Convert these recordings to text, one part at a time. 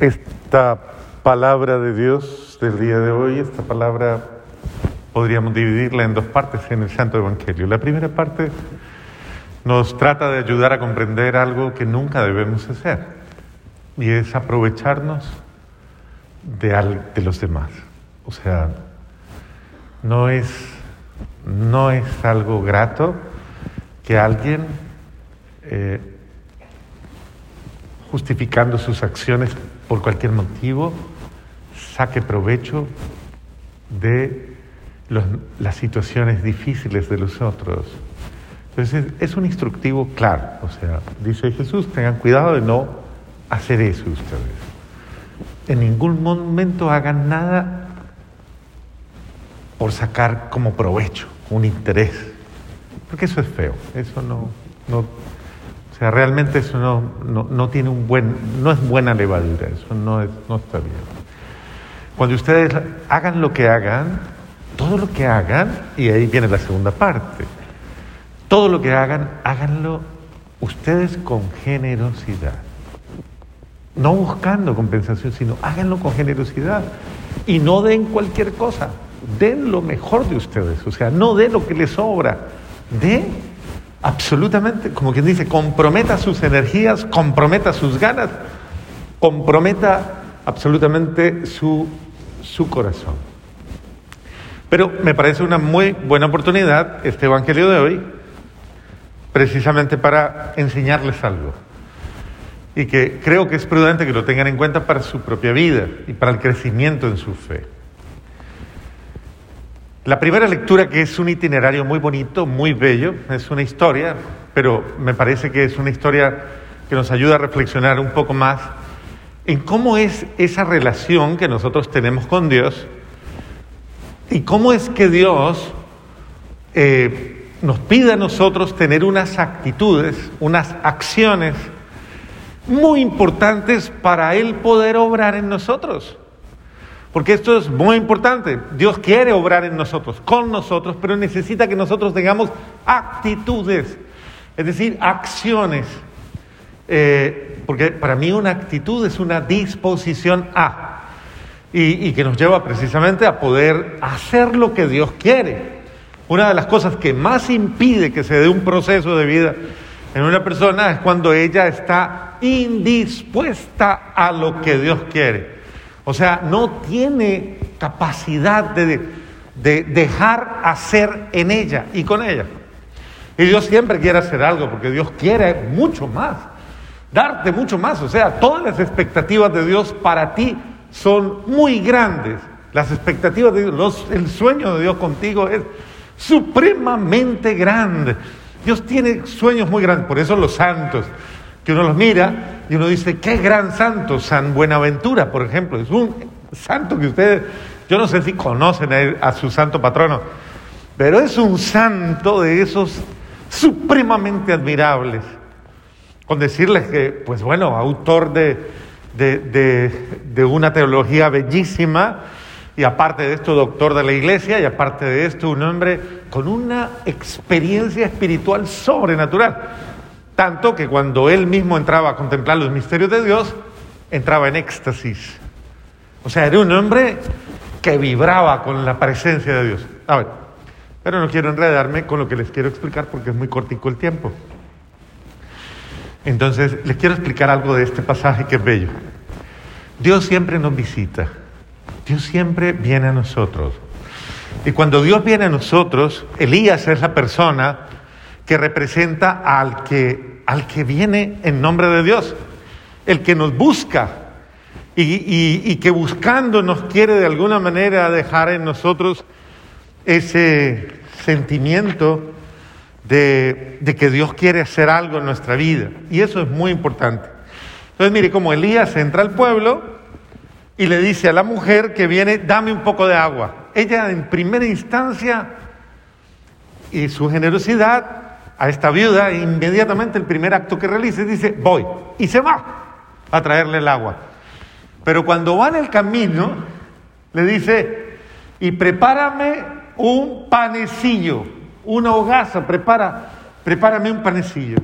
esta palabra de Dios del día de hoy, esta palabra podríamos dividirla en dos partes en el Santo Evangelio. La primera parte nos trata de ayudar a comprender algo que nunca debemos hacer y es aprovecharnos de, los demás. O sea, no es, no es algo grato que alguien eh, justificando sus acciones por cualquier motivo, saque provecho de las situaciones difíciles de los otros. Entonces es un instructivo claro, o sea, dice Jesús, tengan cuidado de no hacer eso ustedes. En ningún momento hagan nada por sacar como provecho, un interés, porque eso es feo, eso no, no o sea, realmente eso no, no, tiene un buen, no es buena levadura, eso no, no está bien. Cuando ustedes hagan lo que hagan, todo lo que hagan, y ahí viene la segunda parte, todo lo que hagan, háganlo ustedes con generosidad. No buscando compensación, sino háganlo con generosidad. Y no den cualquier cosa, den lo mejor de ustedes, o sea, no den lo que les sobra, den absolutamente, como quien dice, comprometa sus energías, comprometa sus ganas, comprometa absolutamente su, su corazón. Pero me parece una muy buena oportunidad este Evangelio de hoy, precisamente para enseñarles algo. Y que creo que es prudente que lo tengan en cuenta para su propia vida y para el crecimiento en su fe. La primera lectura, que es un itinerario muy bonito, muy bello, es una historia, pero me parece que es una historia que nos ayuda a reflexionar un poco más en cómo es esa relación que nosotros tenemos con Dios y cómo es que Dios eh, nos pide a nosotros tener unas actitudes, unas acciones muy importantes para Él poder obrar en nosotros. Porque esto es muy importante. Dios quiere obrar en nosotros, con nosotros, pero necesita que nosotros tengamos actitudes, es decir, acciones. Eh, porque para mí una actitud es una disposición a. Y, y que nos lleva precisamente a poder hacer lo que Dios quiere. Una de las cosas que más impide que se dé un proceso de vida en una persona es cuando ella está indispuesta a lo que Dios quiere. O sea, no tiene capacidad de, dejar hacer en ella y con ella. Y Dios siempre quiere hacer algo porque Dios quiere mucho más, darte mucho más. O sea, todas las expectativas de Dios para ti son muy grandes. Las expectativas de Dios, el sueño de Dios contigo es supremamente grande. Dios tiene sueños muy grandes, por eso los santos que uno los mira y uno dice, qué gran santo, San Buenaventura, por ejemplo, es un santo que ustedes, yo no sé si conocen a, su santo patrono, pero es un santo de esos supremamente admirables. Con decirles que, pues bueno, autor de, de, una teología bellísima, y aparte de esto, doctor de la iglesia, y aparte de esto, un hombre con una experiencia espiritual sobrenatural. Tanto que cuando él mismo entraba a contemplar los misterios de Dios, entraba en éxtasis. O sea, era un hombre que vibraba con la presencia de Dios. A ver, pero no quiero enredarme con lo que les quiero explicar porque es muy cortico el tiempo. Entonces, les quiero explicar algo de este pasaje que es bello. Dios siempre nos visita. Dios siempre viene a nosotros. Y cuando Dios viene a nosotros, Elías es la persona que representa al que, al que viene en nombre de Dios, el que nos busca y, que buscando nos quiere de alguna manera dejar en nosotros ese sentimiento de, de, que Dios quiere hacer algo en nuestra vida. Y eso es muy importante. Entonces, mire, como Elías entra al pueblo y le dice a la mujer que viene, dame un poco de agua. Ella en primera instancia y su generosidad a esta viuda, inmediatamente el primer acto que realiza dice, voy, y se va a traerle el agua. Pero cuando va en el camino, le dice, y prepárame un panecillo, una hogaza, prepara, prepárame un panecillo.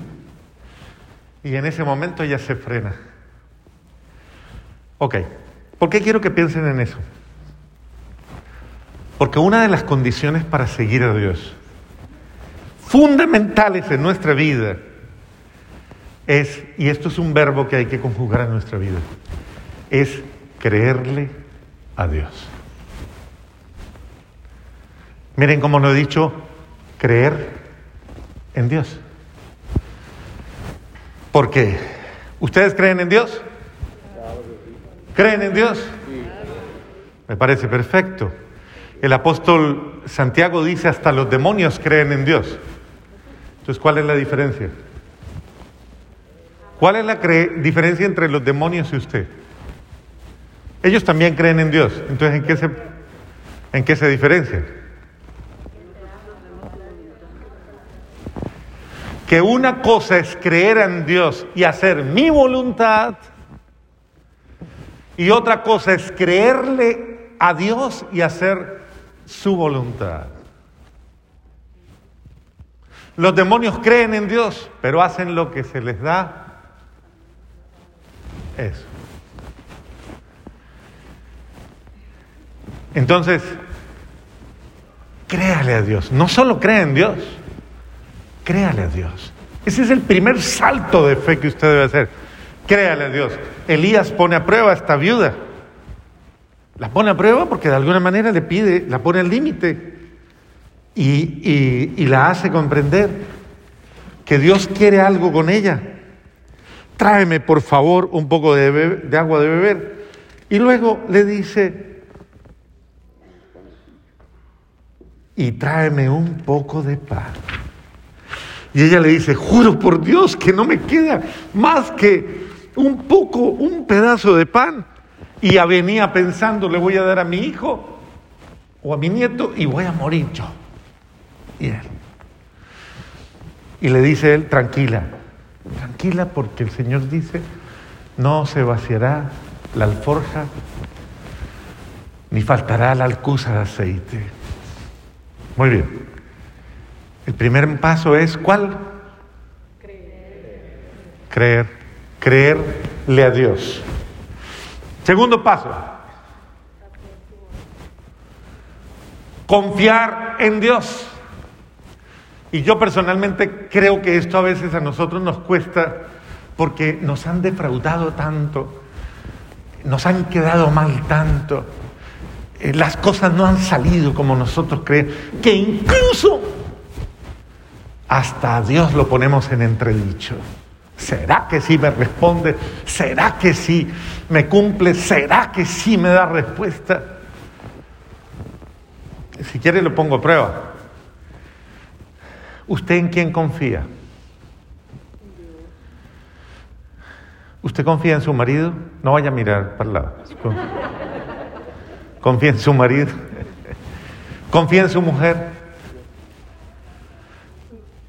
Y en ese momento ella se frena. Ok, ¿por qué quiero que piensen en eso? Porque una de las condiciones para seguir a Dios, fundamentales en nuestra vida, es, y esto es un verbo que hay que conjugar en nuestra vida, es creerle a Dios. Miren cómo lo he dicho, creer en Dios. ¿Por qué? ¿Ustedes creen en Dios? ¿Creen en Dios? Me parece perfecto. El apóstol Santiago dice, hasta los demonios creen en Dios. Entonces, ¿cuál es la diferencia? ¿Cuál es la diferencia entre los demonios y usted? Ellos también creen en Dios. Entonces, ¿en qué se, en qué se diferencian? Que una cosa es creer en Dios y hacer mi voluntad, y otra cosa es creerle a Dios y hacer su voluntad. Los demonios creen en Dios, pero hacen lo que se les da eso. Entonces, créale a Dios. No solo cree en Dios, créale a Dios. Ese es el primer salto de fe que usted debe hacer. Créale a Dios. Elías pone a prueba a esta viuda. La pone a prueba porque de alguna manera le pide, la pone al límite y, la hace comprender que Dios quiere algo con ella tráeme por favor un poco de, agua de beber. Y luego le dice, y tráeme un poco de pan. Y ella le dice, juro por Dios que no me queda más que un poco, un pedazo de pan. Y venía pensando, le voy a dar a mi hijo o a mi nieto y voy a morir yo. Y él. Y le dice él, tranquila, Tranquila porque el Señor dice, no se vaciará la alforja, ni faltará la alcusa de aceite. Muy bien. El primer paso es ¿cuál? Creer. Creer. Creerle a Dios. Segundo paso. Confiar en Dios. Y yo personalmente creo que esto a veces a nosotros nos cuesta porque nos han defraudado tanto, nos han quedado mal tanto, eh, las cosas no han salido como nosotros creemos, que incluso hasta a Dios lo ponemos en entredicho. ¿Será que sí me responde? ¿Será que sí me cumple? ¿Será que sí me da respuesta? Si quiere lo pongo a prueba. ¿Usted en quién confía? ¿Usted confía en su marido? No vaya a mirar para el lado. Confía en su marido. Confía en su mujer.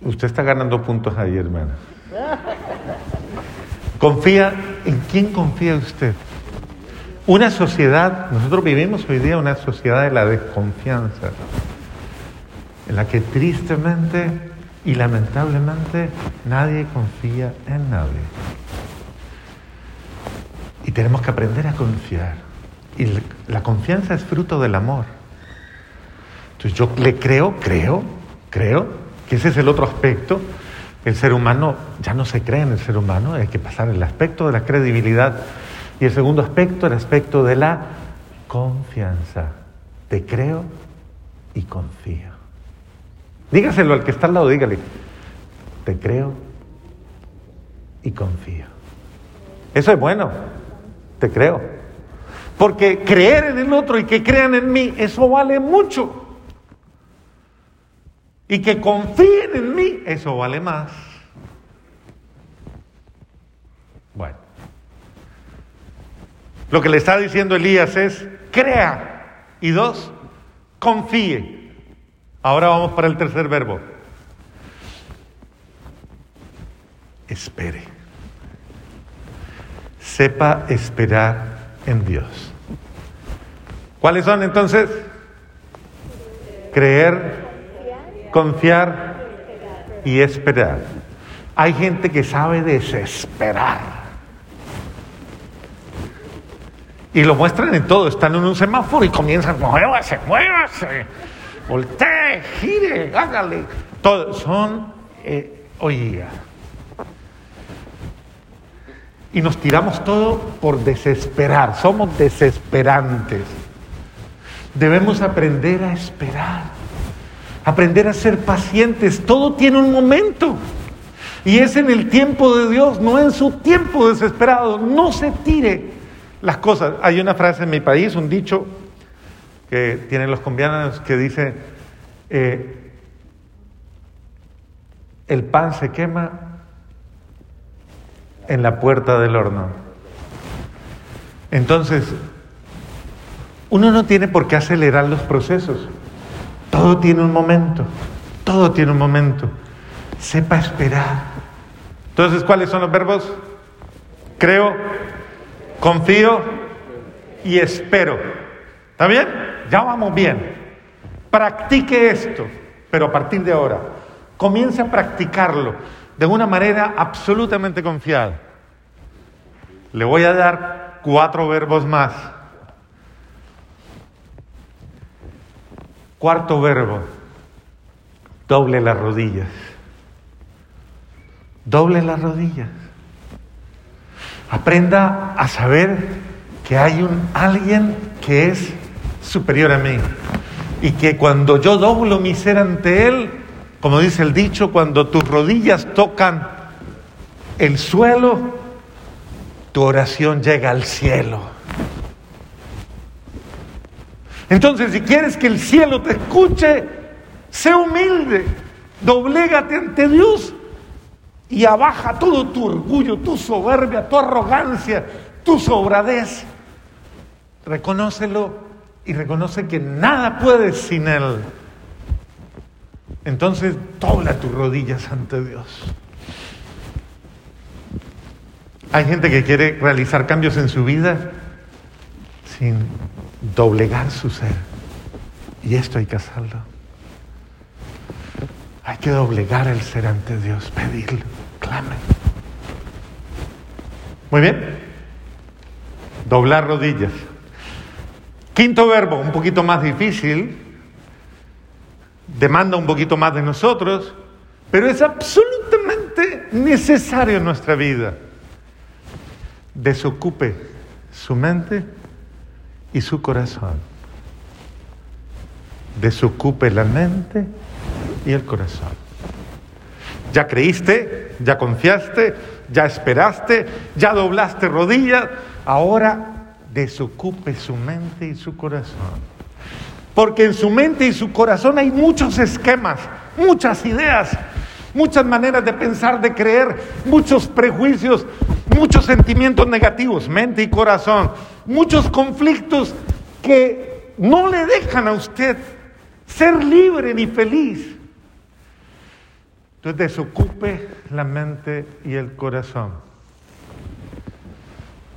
Usted está ganando puntos ahí, hermana. Confía, ¿en quién confía usted? Una sociedad, nosotros vivimos hoy día una sociedad de la desconfianza en la que tristemente y lamentablemente nadie confía en nadie. Y tenemos que aprender a confiar. Y la confianza es fruto del amor. Entonces yo le creo, creo, creo que ese es el otro aspecto. El ser humano ya no se cree en el ser humano, hay que pasar el aspecto de la credibilidad. Y el segundo aspecto, el aspecto de la confianza. Te creo y confío. Dígaselo al que está al lado, dígale, te creo y confío. Eso es bueno, te creo. Porque creer en el otro y que crean en mí, eso vale mucho. Y que confíen en mí, eso vale más. Bueno. Lo que le está diciendo Elías es, crea. Y dos, confíe. Ahora vamos para el tercer verbo. Espere. Sepa esperar en Dios. ¿Cuáles son entonces? Creer, confiar y esperar. Hay gente que sabe desesperar. Y lo muestran en todo. Están en un semáforo y comienzan, muévase, muévase, voltee, gire, hágale. Todo. Son, eh. Y nos tiramos todo por desesperar. Somos desesperantes. Debemos aprender a esperar. Aprender a ser pacientes. Todo tiene un momento. Y es en el tiempo de Dios, no en su tiempo desesperado. No se tire las cosas. Hay una frase en mi país, un dicho que tienen los colombianos que dice, eh, el pan se quema en la puerta del horno. Entonces, uno no tiene por qué acelerar los procesos. Todo tiene un momento, todo tiene un momento. Sepa esperar. Entonces, ¿cuáles son los verbos? Creo, confío y espero. ¿Está bien? Ya vamos bien. Practique esto, pero a partir de ahora, comience a practicarlo de una manera absolutamente confiada. Le voy a dar cuatro verbos más. Cuarto verbo, doble las rodillas. Doble las rodillas. Aprenda a saber que hay un alguien que es superior a mí y que cuando yo doblo mi ser ante él, como dice el dicho, cuando tus rodillas tocan el suelo, tu oración llega al cielo. Entonces, si quieres que el cielo te escuche, sé humilde, doblégate ante Dios y abaja todo tu orgullo, tu soberbia, tu arrogancia, tu sobradez. Reconócelo y reconoce que nada puedes sin Él. Entonces dobla tus rodillas ante Dios. Hay gente que quiere realizar cambios en su vida sin doblegar su ser. Y esto hay que hacerlo. Hay que doblegar el ser ante Dios, pedirlo, clame. Muy bien. Doblar rodillas. Quinto verbo, un poquito más difícil, demanda un poquito más de nosotros, pero es absolutamente necesario en nuestra vida. Desocupe su mente y su corazón. Desocupe la mente y el corazón. Ya creíste, ya confiaste, ya esperaste, ya doblaste rodillas, ahora desocupe su mente y su corazón. Porque en su mente y su corazón hay muchos esquemas, muchas ideas, muchas maneras de pensar, de creer, muchos prejuicios, muchos sentimientos negativos, mente y corazón, muchos conflictos que no le dejan a usted ser libre ni feliz. Entonces desocupe la mente y el corazón.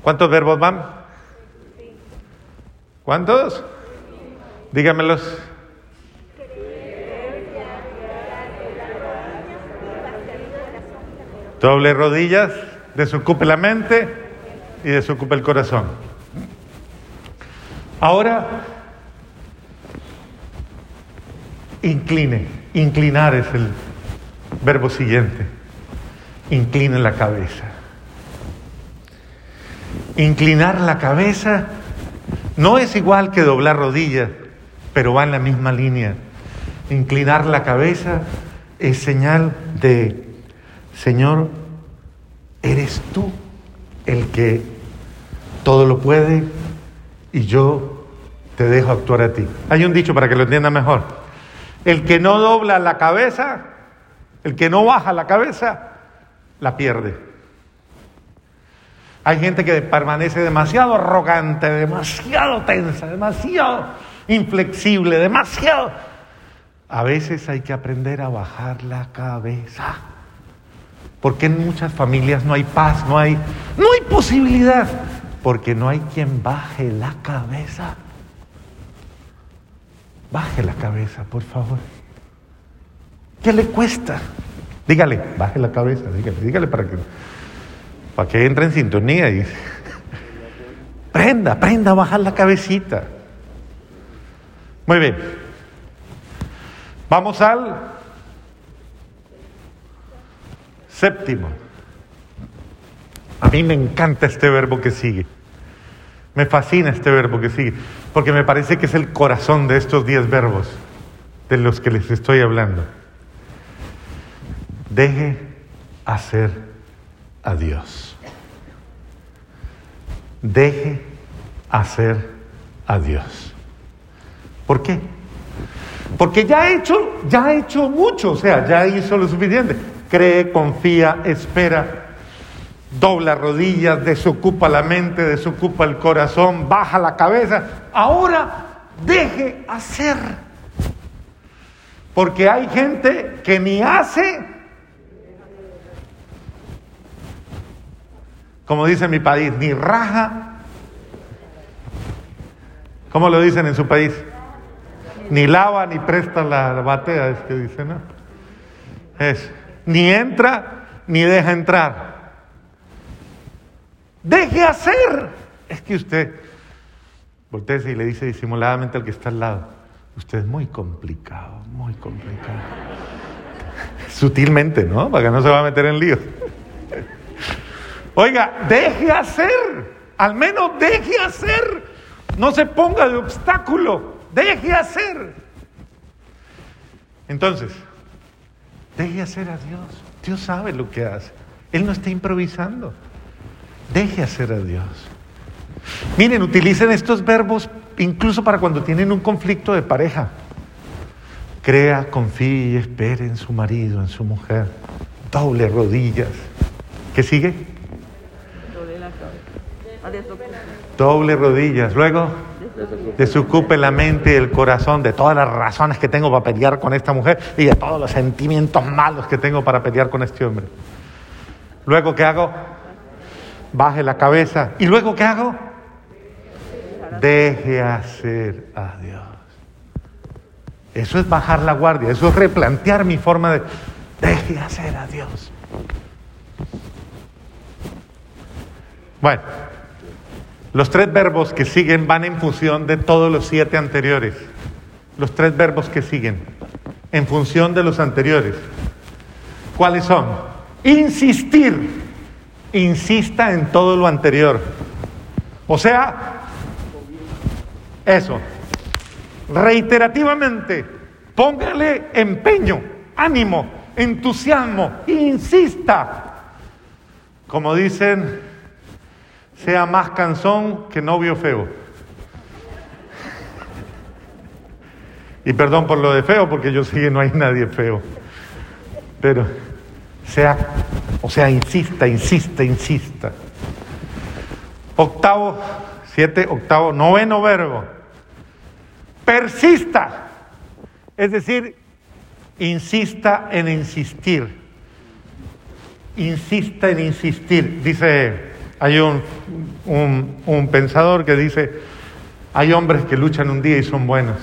¿Cuántos verbos van? ¿Cuántos? Dígamelos. Doble rodillas, desocupe la mente y desocupe el corazón. Ahora, incline. Inclinar es el Verbo siguiente, incline la cabeza. Inclinar la cabeza no es igual que doblar rodillas, pero va en la misma línea. Inclinar la cabeza es señal de, Señor, eres tú el que todo lo puede y yo te dejo actuar a ti. Hay un dicho para que lo entienda mejor. El que no dobla la cabeza el que no baja la cabeza, la pierde. Hay gente que permanece demasiado arrogante, demasiado tensa, demasiado inflexible, demasiado... A veces hay que aprender a bajar la cabeza. Porque en muchas familias no hay paz, no hay, no hay posibilidad. Porque no hay quien baje la cabeza. Baje la cabeza, por favor. ¿Qué le cuesta? Dígale, baje la cabeza, dígale, dígale para que, para que entre en sintonía. Y... Aprenda, aprenda a bajar la cabecita. Muy bien. Vamos al séptimo. A mí me encanta este verbo que sigue. Me fascina este verbo que sigue, porque me parece que es el corazón de estos diez verbos de los que les estoy hablando. Deje hacer a Dios. Deje hacer a Dios. ¿Por qué? Porque ya ha hecho, ya ha hecho mucho, o sea, ya hizo lo suficiente. Cree, confía, espera, dobla rodillas, desocupa la mente, desocupa el corazón, baja la cabeza. Ahora deje hacer. Porque hay gente que ni hace, como dice mi país, ni raja. ¿Cómo lo dicen en su país? Ni lava ni presta la, batea, es que dice, ¿no? Es, ni entra ni deja entrar. Deje hacer. Es que usted, voltea y le dice disimuladamente al que está al lado, usted es muy complicado, muy complicado. Sutilmente, ¿no? Para que no se va a meter en líos. Oiga, deje hacer, al menos deje hacer. No se ponga de obstáculo, deje hacer. Entonces, deje hacer a Dios. Dios sabe lo que hace. Él no está improvisando. Deje hacer a Dios. Miren, utilicen estos verbos incluso para cuando tienen un conflicto de pareja. Crea, confíe espere en su marido, en su mujer. Doble rodillas. ¿Qué sigue? Doble rodillas. Luego, desocupe la mente y el corazón de todas las razones que tengo para pelear con esta mujer y de todos los sentimientos malos que tengo para pelear con este hombre. Luego, ¿qué hago? baje la cabeza. ¿Y luego qué hago? Deje hacer a Dios. Eso es bajar la guardia, eso es replantear mi forma de... Deje hacer a Dios. Bueno, los tres verbos que siguen van en función de todos los siete anteriores. Los tres verbos que siguen, en función de los anteriores. ¿Cuáles son? Insistir insista en todo lo anterior. O sea, eso, reiterativamente, póngale empeño, ánimo, entusiasmo, insista. Como dicen, sea más cansón que novio feo. Y perdón por lo de feo, porque yo sé que no hay nadie feo. Pero sea, o sea, insista, insista, insista. Octavo, siete, octavo, noveno verbo. Persista. Es decir, insista en insistir. Insista en insistir. Dice, hay un, pensador que dice, hay hombres que luchan un día y son buenos.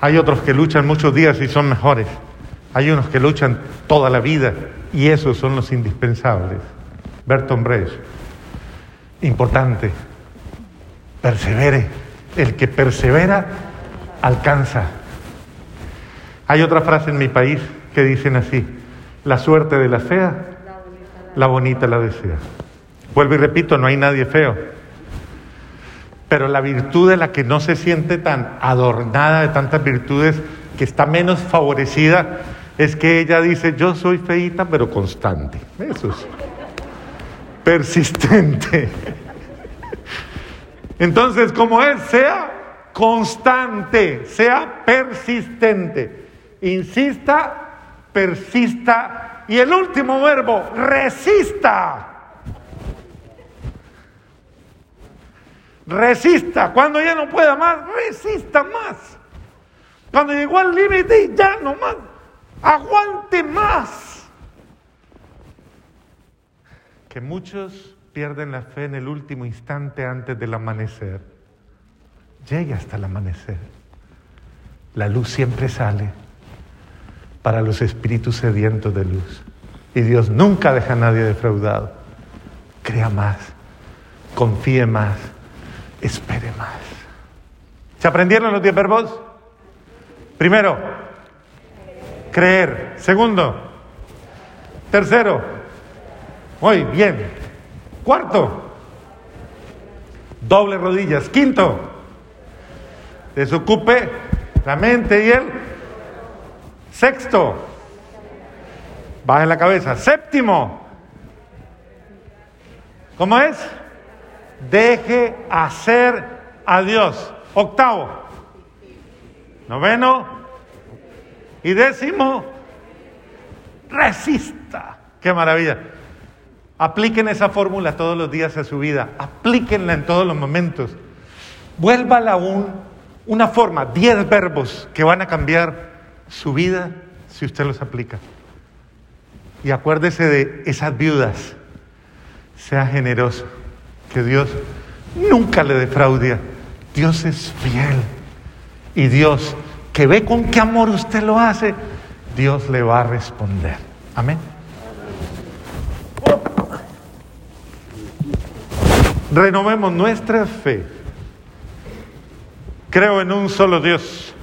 Hay otros que luchan muchos días y son mejores. Hay unos que luchan toda la vida y esos son los indispensables. Berton Brecht. Importante. Persevere. El que persevera alcanza. Hay otra frase en mi país que dicen así, la suerte de la fea, la bonita la desea. Vuelvo y repito, no hay nadie feo. Pero la virtud de la que no se siente tan adornada de tantas virtudes, que está menos favorecida, es que ella dice, yo soy feita pero constante. Eso es persistente. Entonces, como es, sea constante, sea persistente. Insista, persista. Y el último verbo, resista. Resista. Cuando ya no pueda más, resista más. Cuando llegó al límite, ya no más aguante más. Que muchos pierden la fe en el último instante antes del amanecer. Llegue hasta el amanecer. La luz siempre sale para los espíritus sedientos de luz. Y Dios nunca deja a nadie defraudado. Crea más, confíe más, espere más. ¿Se aprendieron los diez verbos? Primero, creer. Segundo, tercero, muy bien. Cuarto, doble rodillas. Quinto, desocupe la mente y el sexto, baje la cabeza. Séptimo, ¿cómo es? Deje hacer a Dios. Octavo, noveno y décimo, resista. Qué maravilla. Apliquen esa fórmula todos los días a su vida. Aplíquenla en todos los momentos. Vuélvala un, una forma, diez verbos que van a cambiar su vida si usted los aplica. Y acuérdese de esas viudas. Sea generoso. Que Dios nunca le defraude. Dios es fiel. Y Dios, que ve con qué amor usted lo hace, Dios le va a responder. Amén. Renovemos nuestra fe. Creo en un solo Dios